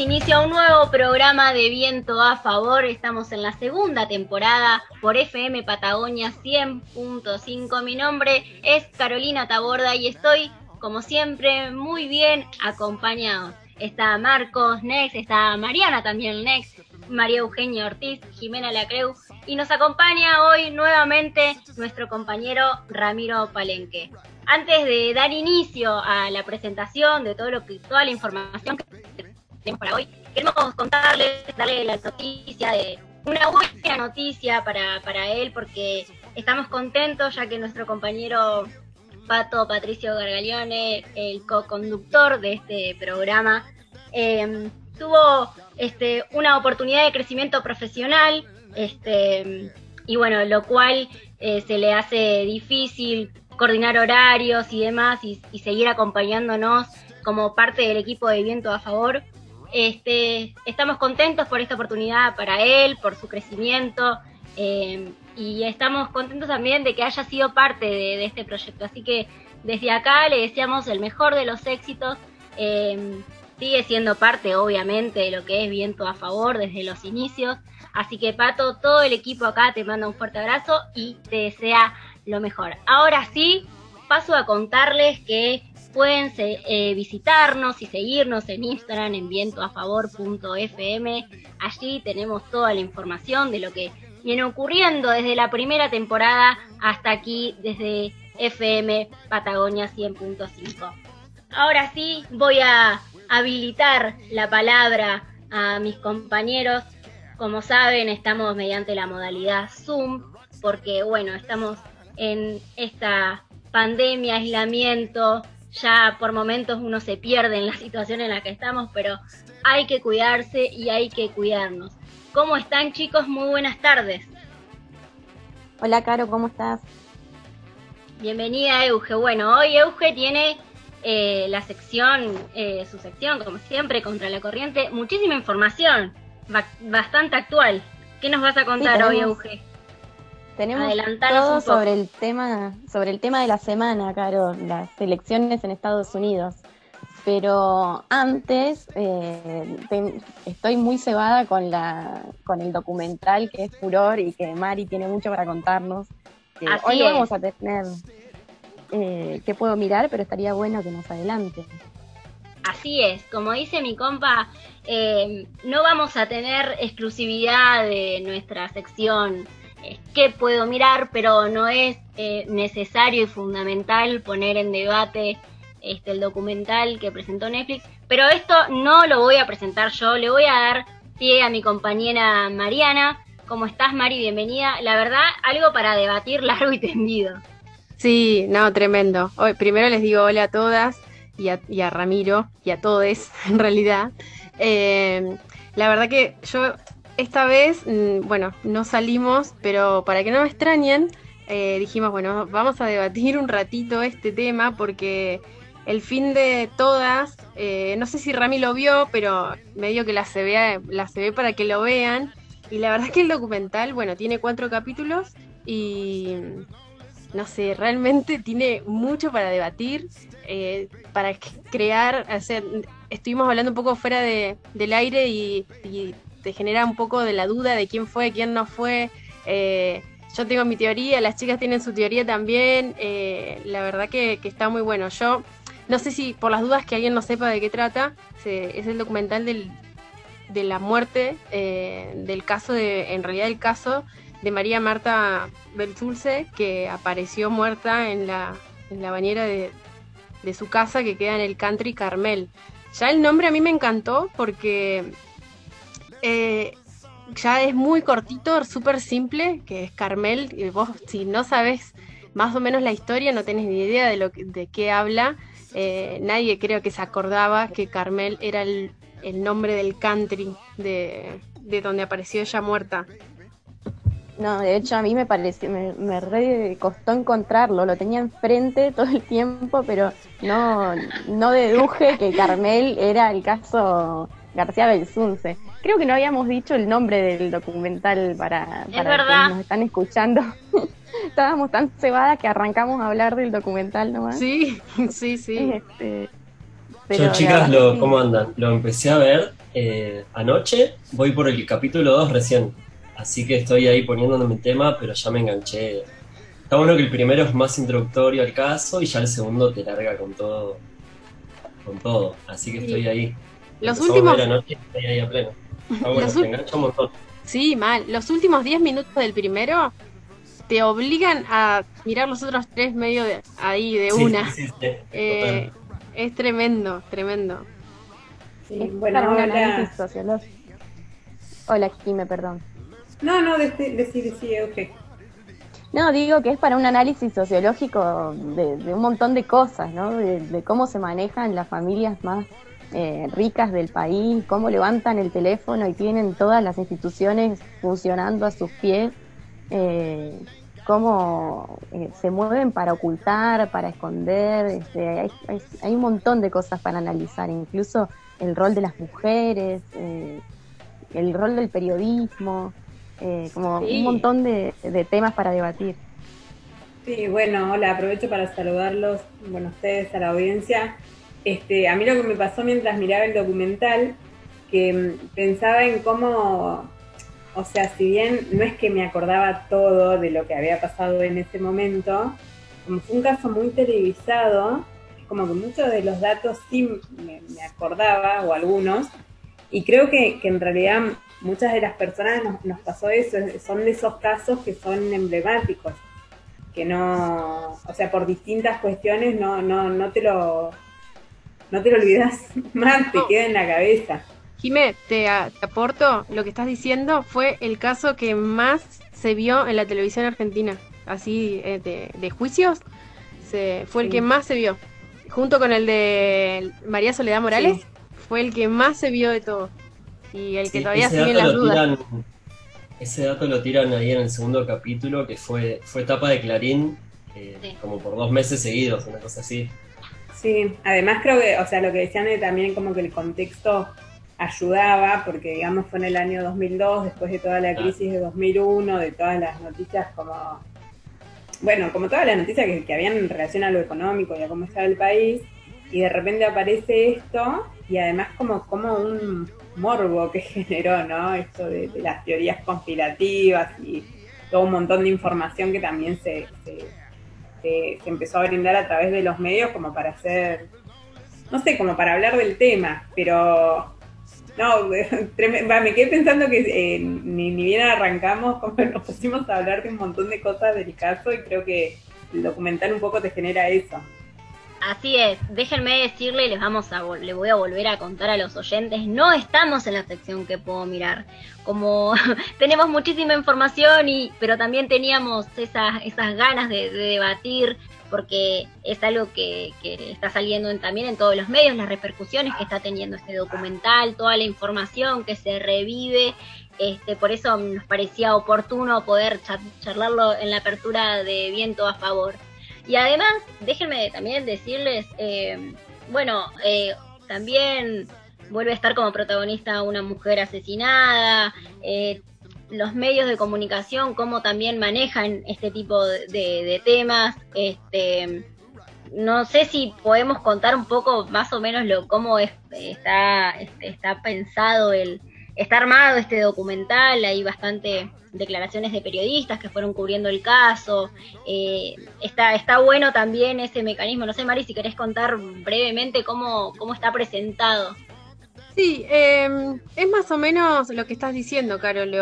inicio a un nuevo programa de Viento a Favor. Estamos en la segunda temporada por FM Patagonia 100.5. Mi nombre es Carolina Taborda y estoy, como siempre, muy bien acompañado. Está Marcos Nex, está Mariana también Nex, María Eugenia Ortiz, Jimena Lacreu y nos acompaña hoy nuevamente nuestro compañero Ramiro Palenque. Antes de dar inicio a la presentación de todo lo que toda la información que para hoy, queremos contarles, darle la noticia de una buena noticia para, para él porque estamos contentos ya que nuestro compañero Pato Patricio Gargalione, el co-conductor de este programa, eh, tuvo este, una oportunidad de crecimiento profesional, este, y bueno, lo cual eh, se le hace difícil coordinar horarios y demás y, y, seguir acompañándonos como parte del equipo de Viento a Favor. Este, estamos contentos por esta oportunidad para él, por su crecimiento eh, y estamos contentos también de que haya sido parte de, este proyecto. Así que desde acá le deseamos el mejor de los éxitos. Eh, sigue siendo parte, obviamente, de lo que es Viento a Favor desde los inicios. Así que, Pato, todo el equipo acá te manda un fuerte abrazo y te desea lo mejor. Ahora sí, paso a contarles que pueden eh, visitarnos y seguirnos en Instagram en vientoafavor.fm. Allí tenemos toda la información de lo que viene ocurriendo desde la primera temporada hasta aquí, desde FM Patagonia 100.5. Ahora sí, voy a habilitar la palabra a mis compañeros. Como saben, estamos mediante la modalidad Zoom, porque bueno, estamos en esta pandemia, aislamiento, ya por momentos uno se pierde en la situación en la que estamos, pero hay que cuidarse y hay que cuidarnos. ¿Cómo están chicos? Muy buenas tardes. Hola Caro, ¿cómo estás? Bienvenida Euge. Bueno, hoy Euge tiene eh, la sección, eh, su sección, como siempre, contra la corriente, muchísima información, bastante actual. ¿Qué nos vas a contar sí, hoy, Euge? Tenemos todo sobre el tema, sobre el tema de la semana, Caro, las elecciones en Estados Unidos. Pero antes eh, te, estoy muy cebada con la, con el documental que es Furor y que Mari tiene mucho para contarnos. hoy es. vamos a tener eh, que puedo mirar, pero estaría bueno que nos adelante. Así es, como dice mi compa, eh, no vamos a tener exclusividad de nuestra sección que puedo mirar, pero no es eh, necesario y fundamental poner en debate este, el documental que presentó Netflix, pero esto no lo voy a presentar yo, le voy a dar pie a mi compañera Mariana. ¿Cómo estás, Mari? Bienvenida. La verdad, algo para debatir largo y tendido. Sí, no, tremendo. Hoy, primero les digo hola a todas y a, y a Ramiro y a todos, en realidad. Eh, la verdad que yo esta vez, mm, bueno, no salimos, pero para que no me extrañen, eh, dijimos, bueno, vamos a debatir un ratito este tema porque el fin de todas, eh, no sé si Rami lo vio, pero medio que la se, vea, la se ve para que lo vean. Y la verdad es que el documental, bueno, tiene cuatro capítulos y no sé, realmente tiene mucho para debatir, eh, para crear, hacer, estuvimos hablando un poco fuera de, del aire y, te genera un poco de la duda de quién fue, quién no fue. Eh, yo tengo mi teoría, las chicas tienen su teoría también, eh, la verdad que, está muy bueno. Yo no sé si por las dudas que alguien no sepa de qué trata, se, es el documental del, de la muerte, eh, del caso de, en realidad el caso de María Marta Belzulce, que apareció muerta en la, en la bañera de, de, su casa que queda en el country Carmel. Ya el nombre a mí me encantó porque eh, ya es muy cortito, súper simple, que es Carmel. Y vos, si no sabes más o menos la historia, no tenés ni idea de, lo que, de qué habla. Eh, nadie creo que se acordaba que Carmel era el, el nombre del country de, de donde apareció ella muerta. No, de hecho a mí me pareció, me, me re costó encontrarlo, lo tenía enfrente todo el tiempo, pero no, no deduje que Carmel era el caso García Belsunce. Creo que no habíamos dicho el nombre del documental para, para verdad. nos están escuchando. Estábamos tan cebadas que arrancamos a hablar del documental nomás. Sí, sí, sí. Este, Yo, chicas, lo, ¿cómo andan? Lo empecé a ver eh, anoche, voy por el capítulo 2 recién, así que estoy ahí poniéndome el tema, pero ya me enganché. Está bueno que el primero es más introductorio al caso y ya el segundo te larga con todo, con todo, así que estoy ahí. Los últimos... estoy ahí a pleno. Bueno, un montón. Sí, mal. Los últimos 10 minutos del primero te obligan a mirar los otros tres medio de ahí de una. eh, es tremendo, tremendo. Sí, bueno, para un análisis sociológico. Hola, Kime, perdón. No, no, decir, decir, ok. No, digo que es para un análisis sociológico de, un montón de cosas, ¿no? De, cómo se manejan las familias más eh, ricas del país, cómo levantan el teléfono y tienen todas las instituciones funcionando a sus pies. Eh, cómo eh, se mueven para ocultar, para esconder, este, hay, un montón de cosas para analizar, incluso el rol de las mujeres, eh, el rol del periodismo, como un montón de, temas para debatir. Sí, bueno, hola, aprovecho para saludarlos, bueno, ustedes, a la audiencia. Este, a mí lo que me pasó mientras miraba el documental, que mm, pensaba en cómo o sea, si bien no es que me acordaba todo de lo que había pasado en ese momento, como fue un caso muy televisado, como que muchos de los datos sí me, acordaba, o algunos, y creo que, en realidad muchas de las personas nos, pasó eso, son de esos casos que son emblemáticos, que no, o sea, por distintas cuestiones no, no, no te lo, no te lo olvidas más, te queda en la cabeza. Jimé, te, aporto, lo que estás diciendo fue el caso que más se vio en la televisión argentina, así eh, de, juicios, se, fue el que más se vio, junto con el de María Soledad Morales, fue el que más se vio de todo, y el que todavía sigue en las dudas. ese dato lo tiran ahí en el segundo capítulo, que fue, fue etapa de Clarín, eh, como por dos meses seguidos, una cosa así. Sí, además creo que, o sea, lo que decían de también como que el contexto ayudaba, porque digamos fue en el año 2002, después de toda la crisis de 2001, de todas las noticias como, bueno, como todas las noticias que, habían en relación a lo económico y a cómo estaba el país, y de repente aparece esto, y además como, como un morbo que generó, ¿no? Esto de, las teorías conspirativas y todo un montón de información que también se, se, se empezó a brindar a través de los medios como para hacer, no sé, como para hablar del tema, pero no, me quedé pensando que eh, ni, ni, bien arrancamos, como nos pusimos a hablar de un montón de cosas del caso y creo que el documental un poco te genera eso. Así es, déjenme decirle, les vamos a le voy a volver a contar a los oyentes, no estamos en la sección que puedo mirar. Como tenemos muchísima información y pero también teníamos esas esas ganas de debatir porque es algo que, está saliendo también en todos los medios, las repercusiones que está teniendo este documental, toda la información que se revive, este, por eso nos parecía oportuno poder charlarlo en la apertura de Viento a Favor. Y además, déjenme también decirles, eh, bueno, eh, también vuelve a estar como protagonista una mujer asesinada, eh, los medios de comunicación, cómo también manejan este tipo de, temas. Este, no sé si podemos contar un poco más o menos lo cómo está, este, está pensado el, está armado este documental, hay bastante declaraciones de periodistas que fueron cubriendo el caso, eh, está, está bueno también ese mecanismo, no sé Mari si querés contar brevemente cómo, cómo está presentado. Sí, em, es más o menos lo que estás diciendo, Carol.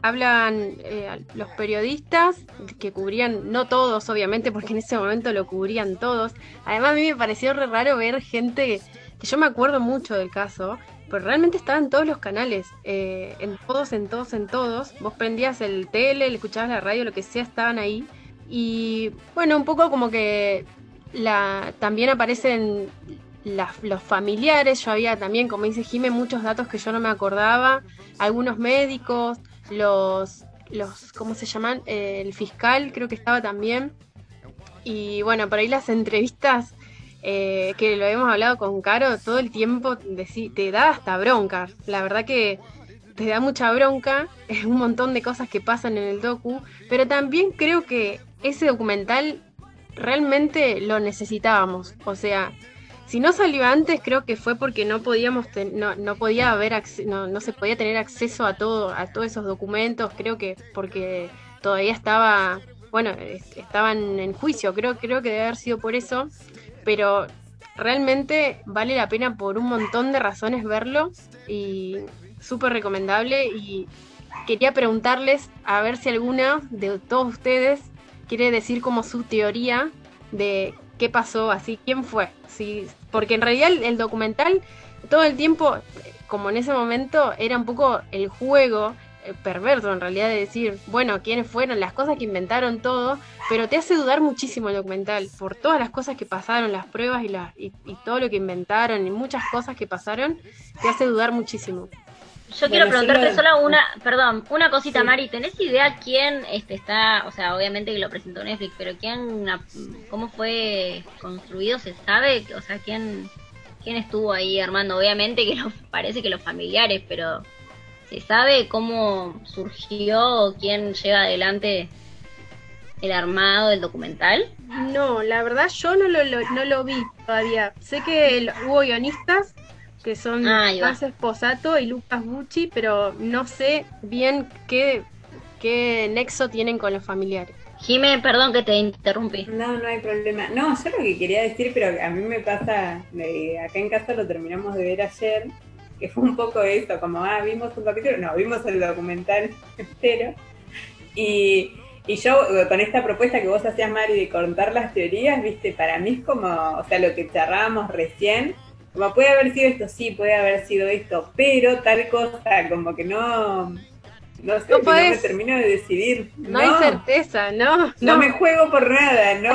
Hablan eh, los periodistas que cubrían, no todos, obviamente, porque en ese momento lo cubrían todos. Además, a mí me pareció re raro ver gente que yo me acuerdo mucho del caso, pero realmente estaban todos los canales, eh, en todos, en todos, en todos. Vos prendías el tele, le escuchabas la radio, lo que sea, estaban ahí. Y bueno, un poco como que la, también aparecen los familiares, yo había también, como dice Jime, muchos datos que yo no me acordaba, algunos médicos, los, los ¿cómo se llaman? el fiscal creo que estaba también. Y bueno, por ahí las entrevistas eh, que lo hemos hablado con Caro todo el tiempo, te da hasta bronca. La verdad que te da mucha bronca, es un montón de cosas que pasan en el docu, pero también creo que ese documental realmente lo necesitábamos. O sea, si no salió antes, creo que fue porque no podíamos no, no podía haber no, no se podía tener acceso a todo a todos esos documentos, creo que porque todavía estaba bueno, estaban en juicio, creo creo que debe haber sido por eso, pero realmente vale la pena por un montón de razones verlo y súper recomendable y quería preguntarles a ver si alguna de todos ustedes quiere decir como su teoría de qué pasó, así, quién fue. Sí, porque en realidad el, documental todo el tiempo, como en ese momento, era un poco el juego perverso en realidad de decir, bueno, quiénes fueron, las cosas que inventaron todo, pero te hace dudar muchísimo el documental por todas las cosas que pasaron, las pruebas y, las, y todo lo que inventaron y muchas cosas que pasaron, te hace dudar muchísimo. Yo quiero preguntarte solo una, perdón, una cosita, Mari. ¿Tenés idea quién este está, o sea, obviamente que lo presentó Netflix, pero quién, cómo fue construido? ¿Se sabe? O sea, quién, quién estuvo ahí armando? Obviamente que parece que los familiares, pero ¿se sabe cómo surgió quién lleva adelante el armado del documental? No, la verdad yo no lo, no lo vi todavía. Sé que hubo guionistas que son ah, Esposato y Lucas Bucci, pero no sé bien qué, qué nexo tienen con los familiares. Jimé, perdón que te interrumpí. No, no hay problema. No, yo lo que quería decir, pero a mí me pasa, acá en casa lo terminamos de ver ayer, que fue un poco eso, como, ah, vimos un capítulo, no, vimos el documental entero. Y, y yo, con esta propuesta que vos hacías, Mari, de contar las teorías, viste, para mí es como, o sea, lo que charrábamos recién, como puede haber sido esto, sí, puede haber sido esto, pero tal cosa, como que no, no sé, no, me termino de decidir. No, hay certeza, ¿no? No, me juego por nada, ¿no?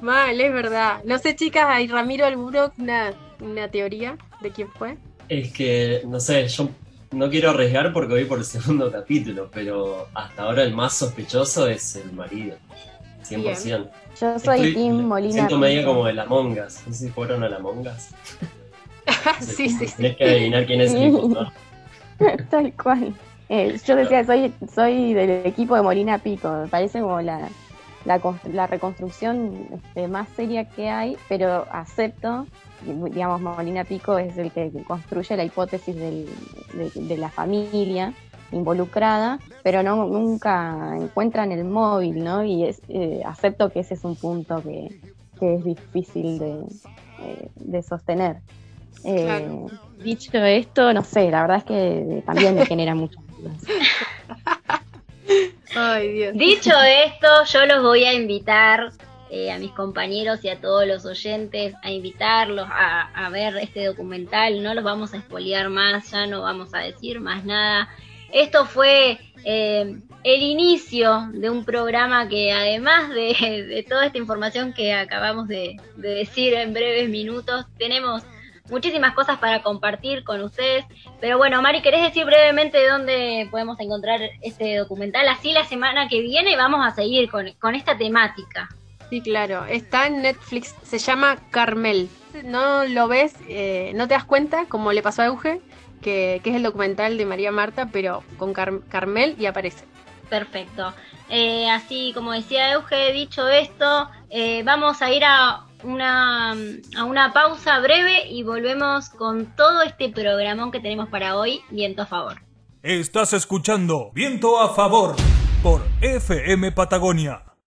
Mal, es verdad. No sé, chicas, ¿hay Ramiro Alburo una, una teoría de quién fue? Es que, no sé, yo no quiero arriesgar porque voy por el segundo capítulo, pero hasta ahora el más sospechoso es el marido, 100%. Yo soy Tim Molina. Siento medio como de la Mongas. No sé si fueron a la Mongas. sí, sí, sí. Tienes que adivinar quién es el impostor. Tal cual. Eh, yo decía, soy, soy del equipo de Molina Pico. Me parece como la, la, reconstrucción este, más seria que hay, pero acepto, digamos, Molina Pico es el que construye la hipótesis del, de la familia involucrada, pero no nunca encuentran el móvil, ¿no? Y es, eh, acepto que ese es un punto que, es difícil de, eh, sostener. Eh, dicho esto, no sé, la verdad es que también me genera muchas dudas. Dicho esto, yo los voy a invitar a mis compañeros y a todos los oyentes a invitarlos a, ver este documental. No los vamos a espolear más, ya no vamos a decir más nada. Esto fue eh, el inicio de un programa que además de, toda esta información que acabamos de, decir en breves minutos, tenemos muchísimas cosas para compartir con ustedes. Pero bueno, Mari, ¿querés decir brevemente dónde podemos encontrar este documental? Así la semana que viene vamos a seguir con, esta temática. Sí, claro. Está en Netflix. Se llama Carmel. No lo ves, eh, no te das cuenta, como le pasó a Euge, que, es el documental de María Marta, pero con Carmel y aparece. Perfecto. Eh, así como decía Euge, dicho esto, eh, vamos a ir a una, a una pausa breve y volvemos con todo este programón que tenemos para hoy, Viento a Favor. Estás escuchando Viento a Favor por FM Patagonia